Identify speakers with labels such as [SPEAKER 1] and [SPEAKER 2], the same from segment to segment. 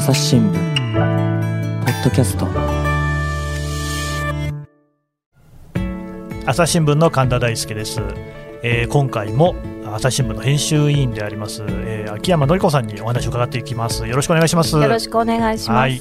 [SPEAKER 1] 朝日新聞ポッドキャスト。
[SPEAKER 2] 朝日新聞の神田大輔です、えー今回も朝日新聞の編集委員であります、えー秋山紀子さんにお話を伺っていきます。よろしくお願いします。
[SPEAKER 3] よろしくお願いします。
[SPEAKER 2] はい、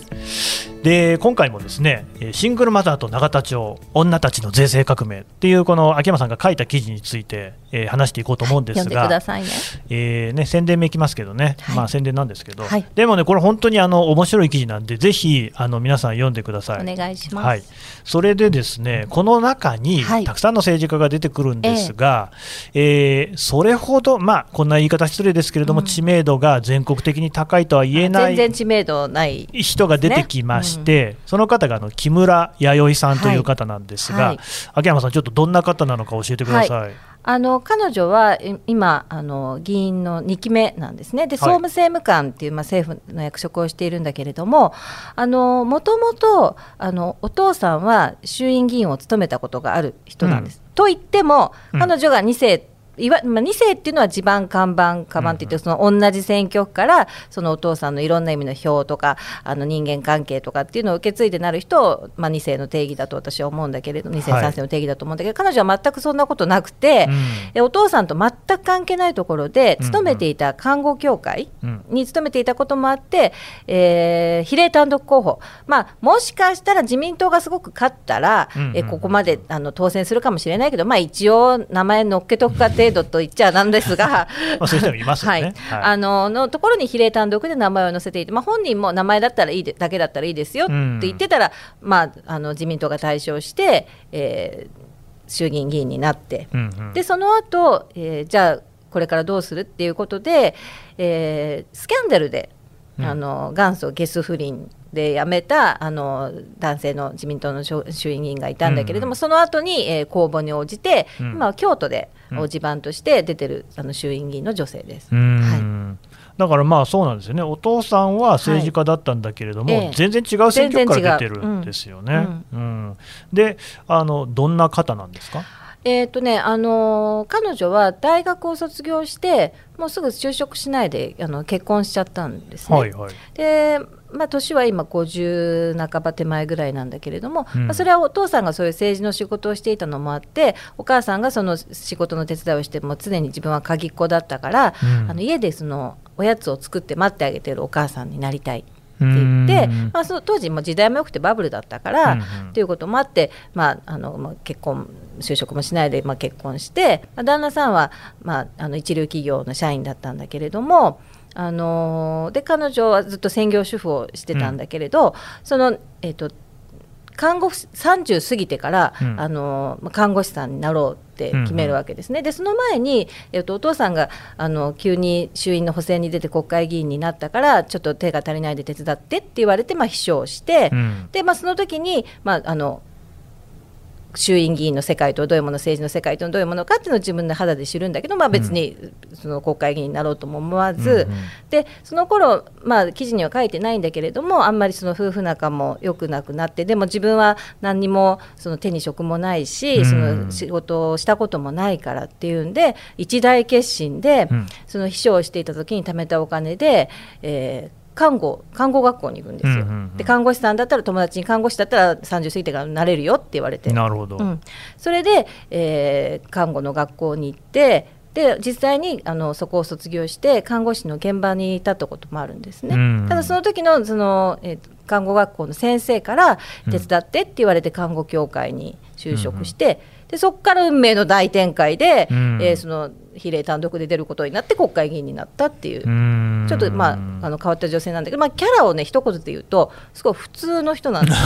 [SPEAKER 2] で今回もですねえーシングルマザーと永田町女たちの税制革命っていうこの秋山さんが書いた記事について、えー話していこうと思うんですが、
[SPEAKER 3] さいね。
[SPEAKER 2] えーね、宣伝めいきますけどね、
[SPEAKER 3] はい。
[SPEAKER 2] まあ、宣伝なんですけど、
[SPEAKER 3] はい。
[SPEAKER 2] でもねこれ本当にあの面白い記事なんでぜひあの皆さん読んでください。
[SPEAKER 3] お願いします。
[SPEAKER 2] はい、それでですねこの中に
[SPEAKER 3] はい。
[SPEAKER 2] たくさんの政治家が出てくるんですが、えーそれほど、まあ、こんな言い方失礼ですけれども、
[SPEAKER 3] うん。
[SPEAKER 2] 知名度が全国的に高いとは言えない
[SPEAKER 3] 全然知名度ない。
[SPEAKER 2] 人が出てきまして、その方があの木村弥生さんという方なんですが、
[SPEAKER 3] はいはい
[SPEAKER 2] 秋山さん、ちょっとどんな方なのか教えてください。
[SPEAKER 3] あの彼女はい今あの議員の2期目なんですね。で、総務政務官っていうまあ政府の役職をしているんだけれども、あのもともとあのお父さんは衆院議員を務めたことがある人なんです。と言っても
[SPEAKER 2] うん
[SPEAKER 3] 彼女が2世いわまあ、2世っていうのは地盤、看板、カバンって言って、その同じ選挙区から、そのお父さんのいろんな意味の票とか、あの人間関係とかっていうのを受け継いでなる人を、まあ、2世の定義だと私は思うんだけれど、2世、
[SPEAKER 2] はい。
[SPEAKER 3] 3世の定義だと思うんだけど、彼女は全くそんなことなくて、
[SPEAKER 2] うん。
[SPEAKER 3] えお父さんと全く関係ないところで、勤めていた看護協会
[SPEAKER 2] うん。
[SPEAKER 3] に勤めていたこともあって、えー比例単独候補、まあ、もしかしたら自民党がすごく勝ったら、
[SPEAKER 2] うんうん
[SPEAKER 3] えここまであの当選するかもしれないけど、まあ、一応、名前乗っけとくか程度と言っちゃなんですが。
[SPEAKER 2] まあ、そういう人もいますよ
[SPEAKER 3] はい。
[SPEAKER 2] ね。はい。
[SPEAKER 3] あののところに比例単独で名前を載せていて、まあ、本人も名前だったらいいでだけだったらいいですよって言ってたら、まあ、あの自民党が対象して、えー衆議院議員になって、
[SPEAKER 2] うんうん。
[SPEAKER 3] でその後、えーじゃあこれからどうするっていうことで、えースキャンダルで、
[SPEAKER 2] うん。
[SPEAKER 3] あの元祖ゲス不倫で辞めたあの男性の自民党の衆衆院議員がいたんだけれども、
[SPEAKER 2] うんうん。
[SPEAKER 3] その後に、えー公募に応じて、
[SPEAKER 2] うん。
[SPEAKER 3] 今は京都で
[SPEAKER 2] うん。
[SPEAKER 3] 地盤として出てるあの衆院議員の女性です。
[SPEAKER 2] うーんだからまあそうなんですよね、お父さんは政治家だったんだけれども、
[SPEAKER 3] はい。ええ
[SPEAKER 2] 全然違う選挙区から出て
[SPEAKER 3] 全然違う。ん。
[SPEAKER 2] るですよね。うん。であの、どんな方なんですか、
[SPEAKER 3] えーとねあのー彼女は大学を卒業してもうすぐ就職しないであの結婚しちゃったんですね。
[SPEAKER 2] はいはい。
[SPEAKER 3] でまあ、年は今50半ば手前ぐらいなんだけれども、
[SPEAKER 2] うん。
[SPEAKER 3] まあ、それはお父さんがそういう政治の仕事をしていたのもあってお母さんがその仕事の手伝いをしてもう常に自分は鍵っ子だったから、
[SPEAKER 2] うん。
[SPEAKER 3] あの家でそのおやつを作って待ってあげてるお母さんになりたいって言って、
[SPEAKER 2] うん。
[SPEAKER 3] まあ、その当時も時代も良くてバブルだったから、
[SPEAKER 2] うん。うん
[SPEAKER 3] ということもあって、まああのまあ、結婚就職もしないで、まあ、結婚して、まあ、旦那さんは、まあ、あの一流企業の社員だったんだけれども、あのーで彼女はずっと専業主婦をしてたんだけれど、その、えっと看護師30過ぎてから、
[SPEAKER 2] うん。
[SPEAKER 3] あのまあ看護師さんになろうって決めるわけですね。でその前に、えっとお父さんがあの急に衆院の補選に出て国会議員になったからちょっと手が足りないで手伝ってって言われて、まあ、秘書をして、
[SPEAKER 2] うん。
[SPEAKER 3] でまあ、その時に、まあ、あの衆院議員の世界とどういうもの政治の世界とどういうものかっていうのを自分で肌で知るんだけど、まあ、別にその国会議員になろうとも思わず、
[SPEAKER 2] うんうん。
[SPEAKER 3] でその頃、まあ記事には書いてないんだけれどもあんまりその夫婦仲も良くなくなってでも自分は何にもその手に職もないし、
[SPEAKER 2] うん。
[SPEAKER 3] その仕事をしたこともないからっていうんで一大決心で、
[SPEAKER 2] うん。
[SPEAKER 3] その秘書をしていた時に貯めたお金で、えー看護看護学校に行くんですよ、
[SPEAKER 2] うんうんうん。
[SPEAKER 3] で看護師さんだったら友達に看護師だったら30過ぎてからなれるよって言われて。
[SPEAKER 2] なるほど、
[SPEAKER 3] うん、それで、えー看護の学校に行ってで実際にあのそこを卒業して看護師の現場にいたったこともあるんですね、
[SPEAKER 2] うん
[SPEAKER 3] ただその時のその、えー看護学校の先生から
[SPEAKER 2] うん。
[SPEAKER 3] 手伝ってって言われて看護協会に就職して、でそこから運命の大展開で、
[SPEAKER 2] うん。
[SPEAKER 3] えーその比例単独で出ることになって国会議員になったっていう。
[SPEAKER 2] うん。
[SPEAKER 3] ちょっとまあ、あの変わった女性なんだけど、まあ、キャラをね一言で言うとすごい普通の人なんですよ。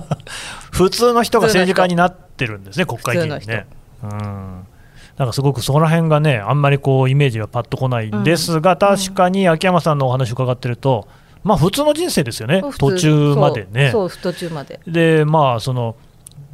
[SPEAKER 2] 普通の人が政治家になってるんですね、国会議員ね。うん。なんかすごくそこら辺がね、あんまりこうイメージがパッとこないんですが、確かに秋山さんのお話を伺ってると、まあ普通の人生ですよね、途中までね。
[SPEAKER 3] そう途中まで。
[SPEAKER 2] でまあその、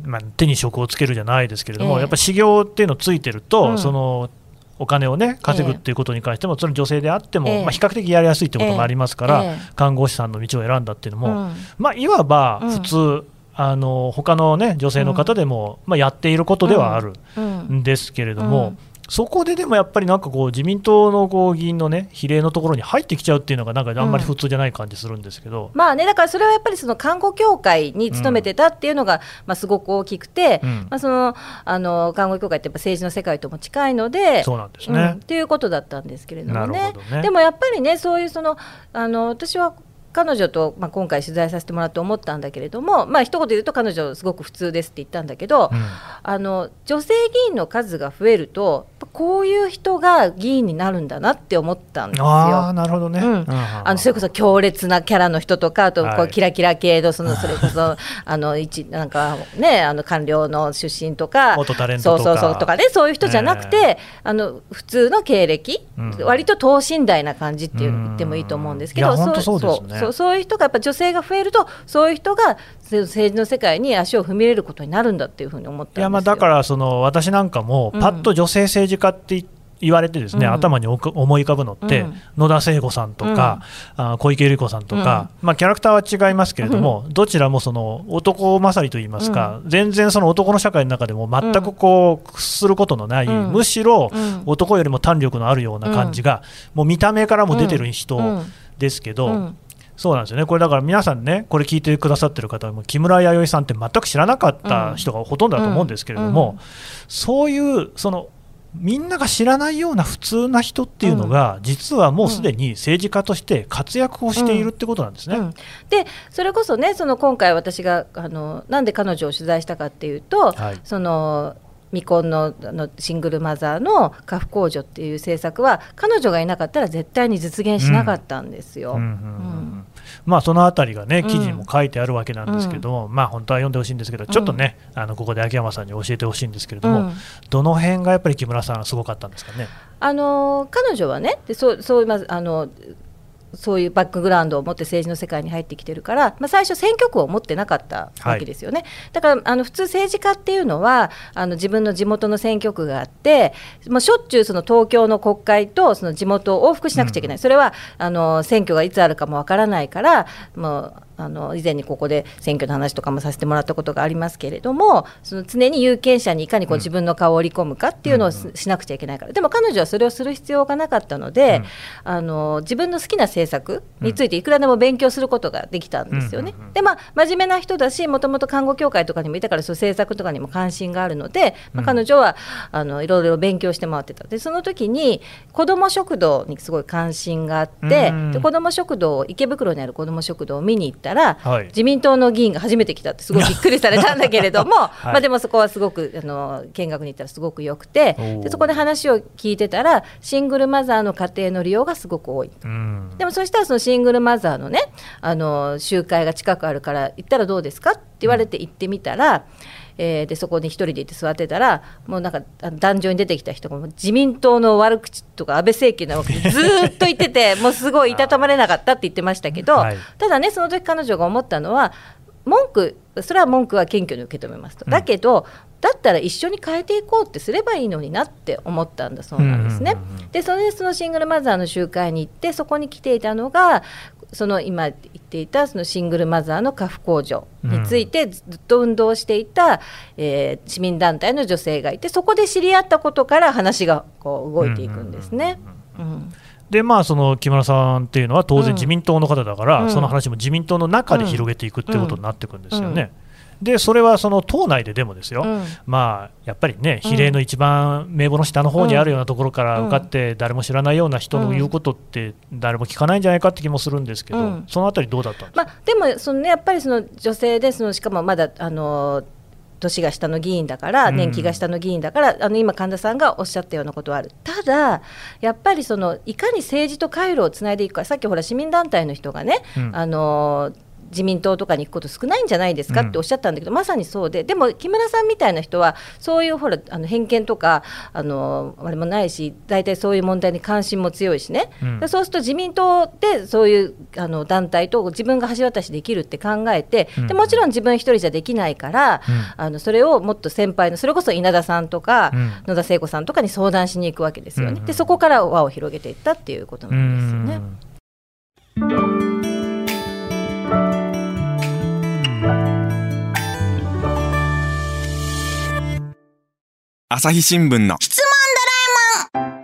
[SPEAKER 2] まあ、手に職をつけるじゃないですけれども、
[SPEAKER 3] ええ。
[SPEAKER 2] やっぱり修行っていうのついてると、
[SPEAKER 3] うん。
[SPEAKER 2] そのお金をね稼ぐっていうことに関しても、それ女性であっても、
[SPEAKER 3] ええ。
[SPEAKER 2] まあ、比較的やりやすいってこともありますから、
[SPEAKER 3] ええ。
[SPEAKER 2] 看護師さんの道を選んだっていうのも、
[SPEAKER 3] うん。
[SPEAKER 2] まあ、いわば
[SPEAKER 3] うん。
[SPEAKER 2] 普通、あの他の、ね、女性の方でも、まあ、やっていることではある
[SPEAKER 3] うん。
[SPEAKER 2] ん。ですけれども、そこででもやっぱりなんかこう自民党のこう議員のね比例のところに入ってきちゃうっていうのがなんかあんまり普通じゃない感じするんですけど、
[SPEAKER 3] まあねだからそれはやっぱりその看護協会に勤めてたっていうのが、まあすごく大きくて、
[SPEAKER 2] うん
[SPEAKER 3] まあそのあの看護協会ってやっぱ政治の世界とも近いので、
[SPEAKER 2] そうなんです
[SPEAKER 3] うん
[SPEAKER 2] ね。
[SPEAKER 3] っていうことだったんですけれども
[SPEAKER 2] な
[SPEAKER 3] ね
[SPEAKER 2] ね。
[SPEAKER 3] でもやっぱりねそういうそのあの私は彼女と、まあ、今回取材させてもらって思ったんだけれどもまあ一言で言うと彼女すごく普通ですって言ったんだけど、
[SPEAKER 2] うん。
[SPEAKER 3] あの女性議員の数が増えるとこういう人が議員になるんだなって思ったんですよ。
[SPEAKER 2] ああなるほどね。
[SPEAKER 3] うん。あのそれこそ強烈なキャラの人とか、あとこ
[SPEAKER 2] はい
[SPEAKER 3] うキラキラ系のその それこそあの一なんかねあの官僚の出身とか、
[SPEAKER 2] 元タレントとか。
[SPEAKER 3] そうそうそうとかねそういう人じゃなくて、あの普通の経歴、
[SPEAKER 2] うん。
[SPEAKER 3] 割と等身大な感じっていうの言ってもいいと思うんですけど、
[SPEAKER 2] うん。そうですね。
[SPEAKER 3] そうそうそういう人がやっぱ女性が増えるとそういう人が政治の世界に足を踏み入れることになるんだっていうふうに思ったんですよ。
[SPEAKER 2] いやまあだからその私なんかも
[SPEAKER 3] うん。
[SPEAKER 2] パッと女性政治家って言言われてですね、
[SPEAKER 3] うん。
[SPEAKER 2] 頭に思い浮かぶのって、
[SPEAKER 3] うん。
[SPEAKER 2] 野田聖子さんとか、あ小池百合子さんとか、まあ、キャラクターは違いますけれども、どちらもその男勝りといいますか、全然その男の社会の中でも全くこう屈することのない、
[SPEAKER 3] うん。
[SPEAKER 2] むしろ
[SPEAKER 3] うん。
[SPEAKER 2] 男よりも胆力のあるような感じが、もう見た目からも出てる人
[SPEAKER 3] うん。
[SPEAKER 2] ですけど。
[SPEAKER 3] うん
[SPEAKER 2] そうなんですよね、これだから皆さんね、これ聞いてくださってる方も、木村弥生さんって全く知らなかった人がほとんどだと思うんですけれども、
[SPEAKER 3] うん。うん
[SPEAKER 2] そういうそのみんなが知らないような普通な人っていうのが、実はもうすでに政治家として活躍をしているってことなんですね。
[SPEAKER 3] うん。でそれこそねその今回私があのなんで彼女を取材したかっていうと、
[SPEAKER 2] はい。
[SPEAKER 3] その未婚のあのシングルマザーの家父控除っていう政策は彼女がいなかったら絶対に実現しなかったんですよ。
[SPEAKER 2] うんうんうん
[SPEAKER 3] うん
[SPEAKER 2] まあ、そのあたりがね
[SPEAKER 3] うん
[SPEAKER 2] 記事にも書いてあるわけなんですけども、まあ、本当は読んでほしいんですけど、ちょっとね、あのここで秋山さんに教えてほしいんですけれども、
[SPEAKER 3] うん
[SPEAKER 2] どの辺がやっぱり木村さん、すごかったんですかね？
[SPEAKER 3] あの彼女はねでそうそうまずあのそういうバックグラウンドを持って政治の世界に入ってきてるから、まあ、最初選挙区を持ってなかったわけですよね、だからあの普通政治家っていうのはあの自分の地元の選挙区があってもうしょっちゅうその東京の国会とその地元を往復しなくちゃいけない、それはあの選挙がいつあるかもわからないからもうあの以前にここで選挙の話とかもさせてもらったことがありますけれどもその常に有権者にいかにこう自分の顔を織り込むかっていうのをししなくちゃいけないから。でも彼女はそれをする必要がなかったので、あの自分の好きな政策についていくらでも勉強することができたんですよね。
[SPEAKER 2] うんうんうん
[SPEAKER 3] でまあ真面目な人だしもともと看護協会とかにもいたからそういう政策とかにも関心があるので、まあ、彼女はあのいろいろ勉強して回ってた。でその時に子ども食堂にすごい関心があって、
[SPEAKER 2] うん。
[SPEAKER 3] で子ども食堂池袋にある子ども食堂を見に行ったら、
[SPEAKER 2] はい。
[SPEAKER 3] 自民党の議員が初めて来たってすごいびっくりされたんだけれども、
[SPEAKER 2] い。
[SPEAKER 3] まあ、でもそこはすごくあの見学に行ったらすごく良くてでそこで話を聞いてたらシングルマザーの家庭の利用がすごく多い。
[SPEAKER 2] うん。
[SPEAKER 3] でもそしたらそのシングルマザーのねあの集会が近くあるから行ったらどうですか？って言われて行ってみたら、えーでそこに一人で行って座ってたらもうなんか壇上に出てきた人が自民党の悪口とか安倍政権の悪口ずーっと言ってて もうすごいいたたまれなかったって言ってましたけど、
[SPEAKER 2] はい。
[SPEAKER 3] ただねその時彼女が思ったのは文句それは文句は謙虚に受け止めますと、だけどだったら一緒に変えていこうってすればいいのになって思ったんだそうなんですね。
[SPEAKER 2] うんうんうんうん。
[SPEAKER 3] でそれでそのシングルマザーの集会に行ってそこに来ていたのがその今言っていたそのシングルマザーの家父控除についてずっと運動していた、えー市民団体の女性がいてそこで知り合ったことから話がこう動いていくんですね。うん
[SPEAKER 2] でまあ、その木村さんっていうのは当
[SPEAKER 3] うん。
[SPEAKER 2] 然自民党の方だから、
[SPEAKER 3] うん。
[SPEAKER 2] その話も自民党の中で広げていくってことになっていくんですよね。でそれはその党内ででもですよ、
[SPEAKER 3] うん。
[SPEAKER 2] まあ、やっぱりね、比例の一番名簿の下の方にあるようなところから
[SPEAKER 3] うん
[SPEAKER 2] 受かって、誰も知らないような人の言うことって、誰も聞かないんじゃないかって気もするんですけど、
[SPEAKER 3] うん。
[SPEAKER 2] そのあたり、どうだったんですか、
[SPEAKER 3] まあ、でもその、ね、やっぱりその女性でそのしかもまだあの年が下の議員だから
[SPEAKER 2] うん。
[SPEAKER 3] 年季が下の議員だから、あの今神田さんがおっしゃったようなことはある。ただやっぱりそのいかに政治と回路をつないでいくかさっきほら市民団体の人がね、
[SPEAKER 2] うん。
[SPEAKER 3] あの自民党とかに行くこと少ないんじゃないですかっておっしゃったんだけど、まさにそうで。でも木村さんみたいな人はそういうほらあの偏見とかあのあれもないし大体そういう問題に関心も強いしね、
[SPEAKER 2] うん。
[SPEAKER 3] でそうすると自民党でそういうあの団体と自分が橋渡しできるって考えて、
[SPEAKER 2] うん。
[SPEAKER 3] でもちろん自分一人じゃできないから、あのそれをもっと先輩のそれこそ稲田さんとか、
[SPEAKER 2] うん。
[SPEAKER 3] 野田聖子さんとかに相談しに行くわけですよね、
[SPEAKER 2] うん
[SPEAKER 3] でそこから輪を広げていったっていうこと
[SPEAKER 2] う
[SPEAKER 3] なんですよね。
[SPEAKER 4] 朝日新聞の。
[SPEAKER 5] 質問ドラ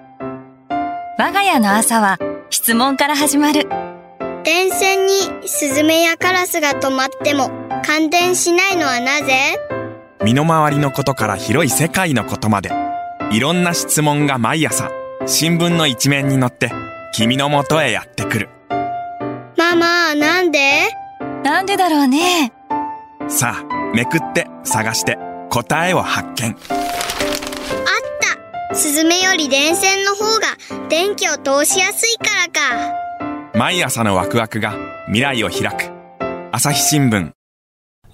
[SPEAKER 4] 我が家の朝は質問から始まる。
[SPEAKER 5] 電線にスズメやカラスが止まっても感電しないのはなぜ？
[SPEAKER 6] 身の回りのことから広い世界のことまで。いろんな質問が毎朝新聞の一面に載って君のもとへやってくる。
[SPEAKER 5] ママなんで？
[SPEAKER 4] なんでだろうね。
[SPEAKER 6] さあめくって探して答えを発見
[SPEAKER 5] スズメより電線の方が電気を通しやすいからか。
[SPEAKER 6] 毎朝のワクワクが未来を開く。朝日新聞。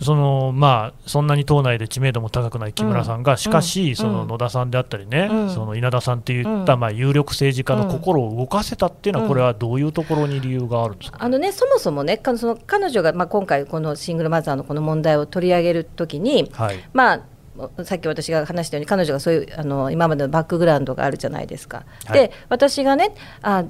[SPEAKER 2] そのまあ、そんなに党内で知名度も高くない木村さんが、しかし、その野田さんであったりね、
[SPEAKER 3] うん。
[SPEAKER 2] その稲田さんっていった、まあ、有力政治家の心を動かせたっていうのは、これはどういうところに理由があるんですか、
[SPEAKER 3] あのね、そもそもね、かその彼女が、まあ、今回、このシングルマザーのこの問題を取り上げるときに、
[SPEAKER 2] はい。
[SPEAKER 3] まあ、さっき私が話したように、彼女がそういうあの今までのバックグラウンドがあるじゃないですか。
[SPEAKER 2] はい。
[SPEAKER 3] で、私がねあ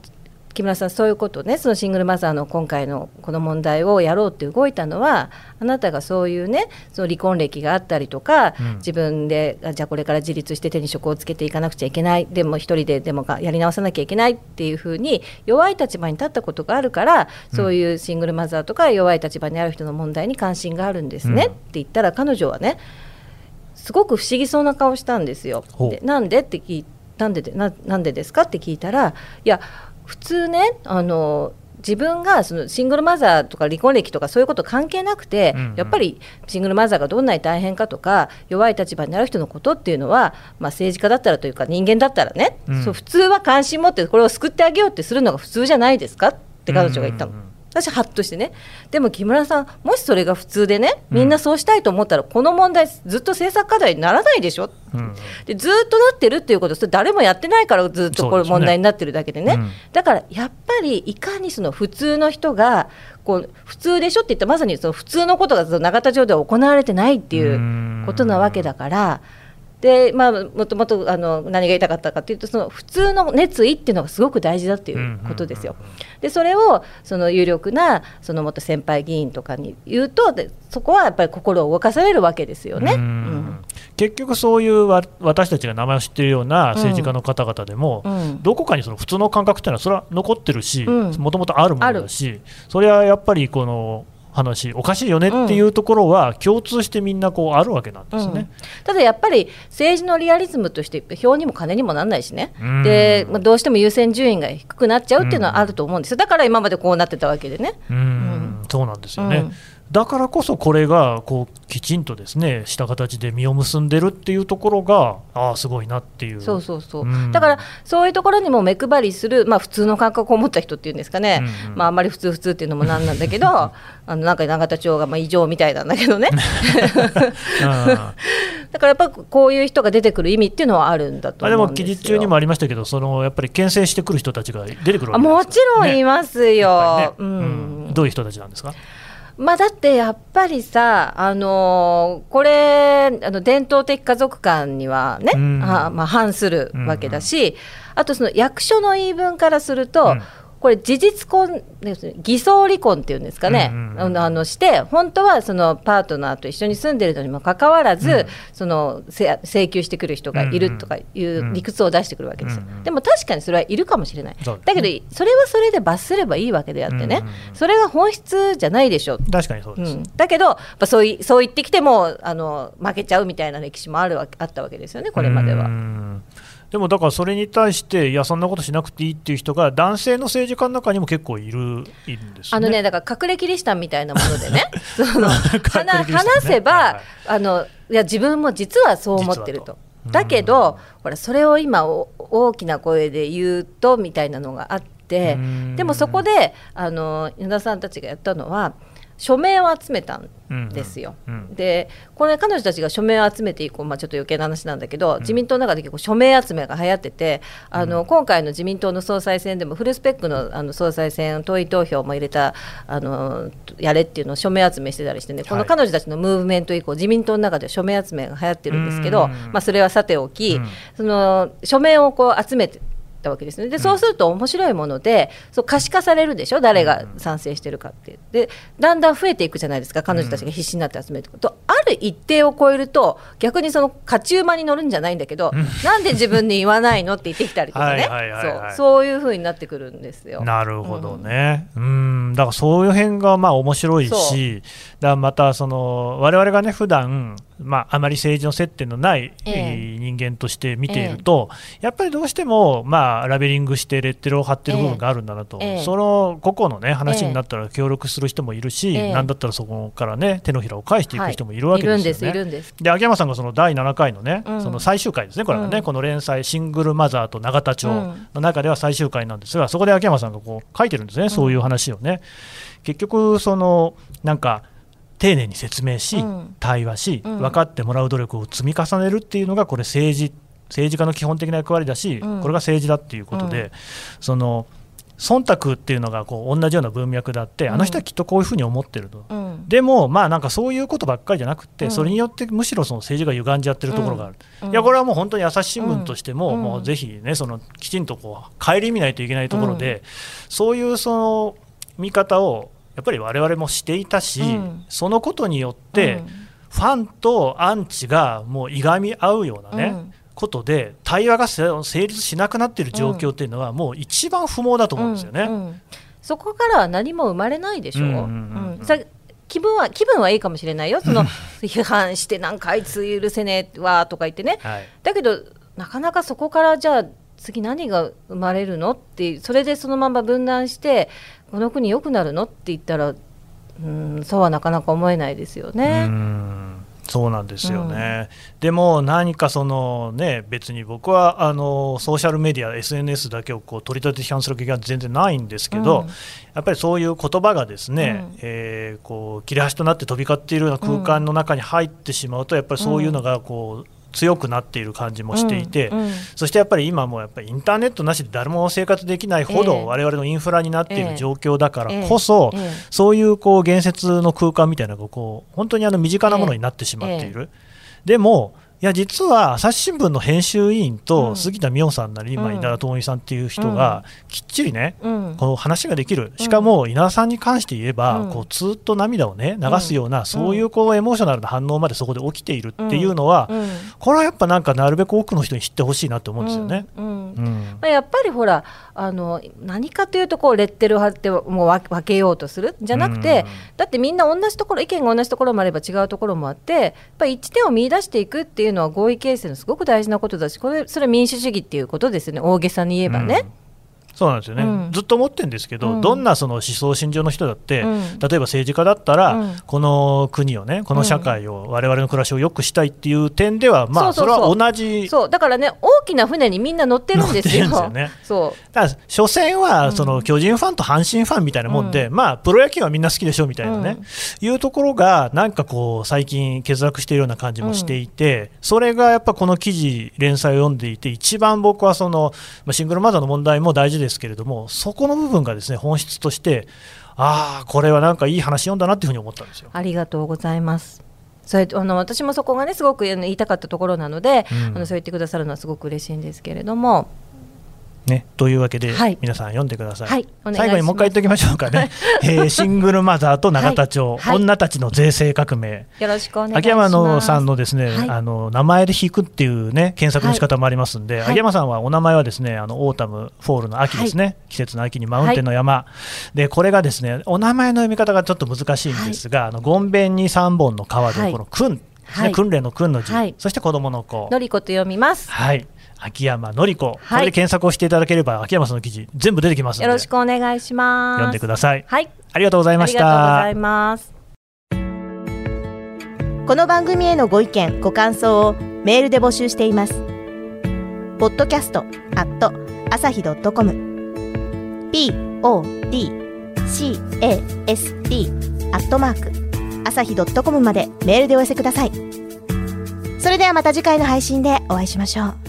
[SPEAKER 3] 木村さん、そういうことね、そのシングルマザーの今回のこの問題をやろうって動いたのは、あなたがそういうね、その離婚歴があったりとか、
[SPEAKER 2] うん。
[SPEAKER 3] 自分で、あじゃあこれから自立して手に職をつけていかなくちゃいけない、でも一人ででもがやり直さなきゃいけないっていうふうに、弱い立場に立ったことがあるから、そういうシングルマザーとか弱い立場にある人の問題に関心があるんですね、
[SPEAKER 2] うん。
[SPEAKER 3] って言ったら、彼女はね、すごく不思議そうな顔したんですよ。でなんでって聞いなんででななんでですかって聞いたらいや普通ねあの自分がそのシングルマザーとか離婚歴とかそういうこと関係なくて、
[SPEAKER 2] うんうん
[SPEAKER 3] やっぱりシングルマザーがどんなに大変かとか弱い立場になる人のことっていうのは、まあ、政治家だったらというか人間だったらね、
[SPEAKER 2] うん
[SPEAKER 3] そう普通は関心持ってこれを救ってあげようってするのが普通じゃないですかって彼女が言ったの。
[SPEAKER 2] うんうんうん
[SPEAKER 3] 私ハッとしてね。でも木村さんもしそれが普通でねみんなそうしたいと思ったら、この問題ずっと政策課題にならないでしょ。
[SPEAKER 2] うん。
[SPEAKER 3] でずーっとなってるっていうことそれ誰もやってないからずっとこれ問題になってるだけでね。
[SPEAKER 2] うん。
[SPEAKER 3] だからやっぱりいかにその普通の人がこう普通でしょって言ったまさにその普通のことが永田町では行われてないっていうことなわけだから。でまあ、もともとあの何が言いたかったかというとその普通の熱意っていうのがすごく大事だっていうことですよ。でそれをその有力なその元先輩議員とかに言うとでそこはやっぱり心を動かされるわけですよね。
[SPEAKER 2] うん。
[SPEAKER 3] うん。
[SPEAKER 2] 結局そういうわ私たちが名前を知っているような政治家の方々でも、
[SPEAKER 3] うん。
[SPEAKER 2] どこかにその普通の感覚っていうのはそれは残ってるし
[SPEAKER 3] うん。
[SPEAKER 2] もともとあるものだしそれはやっぱりこの話おかしいよねっていうところは共通してみんなこうあるわけなんですね。
[SPEAKER 3] うん。ただやっぱり政治のリアリズムとして票にも金にもならないしね、
[SPEAKER 2] うん。
[SPEAKER 3] でまあどうしても優先順位が低くなっちゃうっていうのはあると思うんですよ。だから今までこうなってたわけでね。
[SPEAKER 2] うん。そうなんですよね、
[SPEAKER 3] うん
[SPEAKER 2] だからこそこれがこうきちんとですねした形で実を結んでるっていうところがああすごいなっていう。
[SPEAKER 3] そうそうそう、
[SPEAKER 2] うん。
[SPEAKER 3] だからそういうところにも目配りする、まあ、普通の感覚を持った人っていうんですかね、
[SPEAKER 2] うんうん。
[SPEAKER 3] まあ、あんまり普通普通っていうのもなんなんだけど あのなんか永田町がまあ異常みたいなんだけどね。だからやっぱこういう人が出てくる意味っていうのはあるんだと
[SPEAKER 2] あでも
[SPEAKER 3] 思うんですよ。
[SPEAKER 2] 記事中にもありましたけど、そのやっぱり牽制してくる人たちが出てくるわ
[SPEAKER 3] あもち
[SPEAKER 2] けですかね
[SPEAKER 3] ろんいますよ、
[SPEAKER 2] ね。
[SPEAKER 3] うん。
[SPEAKER 2] うん。どういう人たちなんですか、
[SPEAKER 3] まあ、だってやっぱりさ、あのーこれあの伝統的家族観にはね、
[SPEAKER 2] うん。
[SPEAKER 3] あまあ、反するわけだし、あとその役所の言い分からすると、
[SPEAKER 2] うん
[SPEAKER 3] これ事実婚ですね偽装離婚っていうんですかね、あのあのして本当はそのパートナーと一緒に住んでるのにもかかわらず、
[SPEAKER 2] うん。
[SPEAKER 3] そのせ請求してくる人がいるとかいう理屈を出してくるわけですよ、でも確かにそれはいるかもしれない、だけどそれはそれで罰すればいいわけであってね、それが本質じゃないでしょ。
[SPEAKER 2] 確かにそうです、
[SPEAKER 3] うん、だけど、やっぱそういそう言ってきてもあの負けちゃうみたいな歴史もあるわあったわけですよね、これまでは。
[SPEAKER 2] うんでもだからそれに対して、いや、そんなことしなくていいっていう人が、男性の政治家の中にも結構いるいるんですよ
[SPEAKER 3] あのね、だから隠れキリシタンみたいなものでね、その話話せば、
[SPEAKER 2] はいはい
[SPEAKER 3] あのいや自分も実はそう思ってると。だけど、ほらそれを今お大きな声で言うとみたいなのがあって
[SPEAKER 2] うん。
[SPEAKER 3] でもそこであの稲田さんたちがやったのは署名を集めたんですよ。
[SPEAKER 2] うん。うん
[SPEAKER 3] でこれ彼女たちが署名を集めて以降、まあ、ちょっと余計な話なんだけど、自民党の中で結構署名集めが流行っててあの、今回の自民党の総裁選でもフルスペックのあの総裁選党員投票も入れたあのやれっていうのを署名集めしてたりしてねこの
[SPEAKER 2] はい
[SPEAKER 3] 彼女たちのムーブメント以降自民党の中で署名集めが流行ってるんですけど、
[SPEAKER 2] うん。
[SPEAKER 3] まあ、それはさておき、
[SPEAKER 2] うん。
[SPEAKER 3] その署名をこう集めてたわけですね。でそうすると面白いもので、そう可視化されるでしょ？誰が賛成してるかって。でだんだん増えていくじゃないですか彼女たちが必死になって集めていくと、ある一定を超えると逆にその勝ち馬に乗るんじゃないんだけど、なんで自分に言わないのって言ってきたりとかね。そうそういうふうになってくるんですよ。
[SPEAKER 2] なるほどね、うん、だからそういう辺がまあ面白い
[SPEAKER 3] そ
[SPEAKER 2] し、だまたその我々がね普段まああまり政治の接点のない、人間として見ていると、やっぱりどうしてもまあラベリングしてレッテルを貼ってる部分があるんだなと、
[SPEAKER 3] ええ。
[SPEAKER 2] その個々のね話になったら協力する人もいるし、
[SPEAKER 3] ええ。
[SPEAKER 2] なんだったらそこからね手のひらを返していく人もいるわ
[SPEAKER 3] はい
[SPEAKER 2] けですよね。
[SPEAKER 3] で
[SPEAKER 2] 秋山さんがその第7回のね、
[SPEAKER 3] うん。
[SPEAKER 2] その最終回ですね、これがね、
[SPEAKER 3] うん。
[SPEAKER 2] この連載、シングルマザーと永田町
[SPEAKER 3] うん。
[SPEAKER 2] の中では最終回なんですが、そこで秋山さんがこう書いてるんですね、そういう話をね。結局、そのなんか、丁寧に説明し、
[SPEAKER 3] うん。
[SPEAKER 2] 対話し、
[SPEAKER 3] うん。
[SPEAKER 2] 分かってもらう努力を積み重ねるっていうのが、これ、政治、政治家の基本的な役割だし、
[SPEAKER 3] うん。
[SPEAKER 2] これが政治だっていうことで、
[SPEAKER 3] うん。
[SPEAKER 2] その忖度っていうのがこう同じような文脈だって、あの人はきっとこういうふうに思ってると。
[SPEAKER 3] うん。
[SPEAKER 2] でも、まあ、なんかそういうことばっかりじゃなくて、
[SPEAKER 3] うん。
[SPEAKER 2] それによってむしろその政治が歪んじゃってるところがある、
[SPEAKER 3] うん。
[SPEAKER 2] いやこれはもう本当に朝日新聞としても、
[SPEAKER 3] うん。
[SPEAKER 2] もうぜひね、そのきちんとこう顧みないといけないところで、そういうその見方をやっぱり我々もしていたし、
[SPEAKER 3] うん。
[SPEAKER 2] そのことによって、ファンとアンチがもういがみ合うようなね、
[SPEAKER 3] うん。
[SPEAKER 2] ことで、対話がせ成立しなくなっている状況っていうのは、もう一番不毛だと思うんですよね。
[SPEAKER 3] うん。うん。そこからは何も生まれないでしょう。
[SPEAKER 2] うん
[SPEAKER 3] 気分は気分はいいかもしれないよ、その批判して、なんかあいつ許せねえわとか言ってね、
[SPEAKER 2] はい。
[SPEAKER 3] だけど、なかなかそこからじゃあ、次何が生まれるのって、それでそのまま分断して、この国良くなるのって言ったら、うん、そうはなかなか思えないですよ
[SPEAKER 2] う
[SPEAKER 3] ね。
[SPEAKER 2] んそうなんですよね、でも何かその、ね、別に僕はあのソーシャルメディア、SNS だけをこう取り立て批判する気が全然ないんですけど、
[SPEAKER 3] うん。
[SPEAKER 2] やっぱりそういう言葉がですね、
[SPEAKER 3] うん。
[SPEAKER 2] えーこう切れ端となって飛び交っているような空間の中に入ってしまうと、やっぱりそういうのがこう強くなっている感じもしていて、
[SPEAKER 3] うんうん。
[SPEAKER 2] そしてやっぱり今もやっぱりインターネットなしで誰も生活できないほ
[SPEAKER 3] ええ。
[SPEAKER 2] ど我々のインフラになってい
[SPEAKER 3] ええ
[SPEAKER 2] る状況だからこそ、
[SPEAKER 3] ええ。ええ。
[SPEAKER 2] そういうこう言説の空間みたいなのがこう本当にあの身近なものになってしまっている。でもいや実は朝日新聞の編集委員
[SPEAKER 3] う
[SPEAKER 2] と
[SPEAKER 3] ん。
[SPEAKER 2] 杉田水脈さんなり、今
[SPEAKER 3] うん
[SPEAKER 2] 稲田朋美さんっていう人がきっちりね、
[SPEAKER 3] うん。
[SPEAKER 2] この話ができる、しかも稲田さんに関して言えば、
[SPEAKER 3] うん。
[SPEAKER 2] こうずっと涙を、ね、流すような、そういうこうエモーショナルな反応までそこで起きているっていうのは、
[SPEAKER 3] うん。
[SPEAKER 2] これはやっぱなんかなるべく多くの人に知ってほしいなと思うんですよね。
[SPEAKER 3] まあ、やっぱりほらあの何かというとこうレッテルを貼ってもう分分けようとするじゃなくて、
[SPEAKER 2] うん。
[SPEAKER 3] だってみんな同じところ意見が同じところもあれば違うところもあってやっぱり一致点を見出していくっていういうのは合意形成のすごく大事なことだしこれそれは民主主義っていうことですよね大げさに言えばね。
[SPEAKER 2] そうなんですよね、
[SPEAKER 3] うん。
[SPEAKER 2] ずっと思ってるんですけど、
[SPEAKER 3] うん。
[SPEAKER 2] どんなその思想信条の人だって、
[SPEAKER 3] うん。
[SPEAKER 2] 例えば政治家だったら、
[SPEAKER 3] うん。
[SPEAKER 2] この国をね、この社会を、我々の暮らしを良くしたいっていう点では、まあ、そうれは同じ、
[SPEAKER 3] そう。だからね大きな船にみんな乗ってるんですよ。
[SPEAKER 2] ね。
[SPEAKER 3] そう。
[SPEAKER 2] ただ、所詮はその巨人ファンと阪神ファンみたいなもんで、まあ、プロ野球はみんな好きでしょみたいなね、いうところが、なんかこう、最近、欠落しているような感じもしていて、それがやっぱこの記事、連載を読んでいて、一番僕はその、まあシングルマザーの問題も大事ですけれども、そこの部分がですね本質として、ああ、これはなんかいい話読んだなっていうふうに思ったんですよ。
[SPEAKER 3] ありがとうございます。それあの私もそこがねすごく言いたかったところなので、
[SPEAKER 2] うん
[SPEAKER 3] あのそう言ってくださるのはすごく嬉しいんですけれども、
[SPEAKER 2] ね、というわけで、
[SPEAKER 3] はい。
[SPEAKER 2] 皆さん読んでください。
[SPEAKER 3] はい
[SPEAKER 2] 最後にもう一回言っておきましょうかね。えーシングルマザーと永田町、
[SPEAKER 3] はい。はい。
[SPEAKER 2] 女たちの税制革命。
[SPEAKER 3] よろしくお願いします。
[SPEAKER 2] 秋山のさんのですね、
[SPEAKER 3] はい。
[SPEAKER 2] あの名前で引くっていうね検索の仕方もありますんで、
[SPEAKER 3] はい。
[SPEAKER 2] 秋山さんはお名前はですねあのオータムフォールの秋ですね、季節の秋にマウンテンの山、でこれがですねお名前の読み方がちょっと難しいんですが、あのゴンベンに3本の川で、
[SPEAKER 3] はい。
[SPEAKER 2] この訓ですね、
[SPEAKER 3] はい
[SPEAKER 2] 訓練の訓の字、
[SPEAKER 3] はい
[SPEAKER 2] そして子供の子。
[SPEAKER 3] のりこと読みます。
[SPEAKER 2] はい秋山のり子、こ
[SPEAKER 3] はい
[SPEAKER 2] れで検索をしていただければ秋山さんの記事全部出てきますので
[SPEAKER 3] よろしくお願いします。
[SPEAKER 2] 読んでください。
[SPEAKER 3] はい、
[SPEAKER 2] ありがとうござい
[SPEAKER 3] あり
[SPEAKER 2] ました
[SPEAKER 3] がとうござい。ます。
[SPEAKER 7] この番組へのご意見ご感想をメールで募集していますポッドキャストアット朝日ドットコム podcast アットマーク朝日ドットコムまでメールでお寄せください。それではまた次回の配信でお会いしましょう。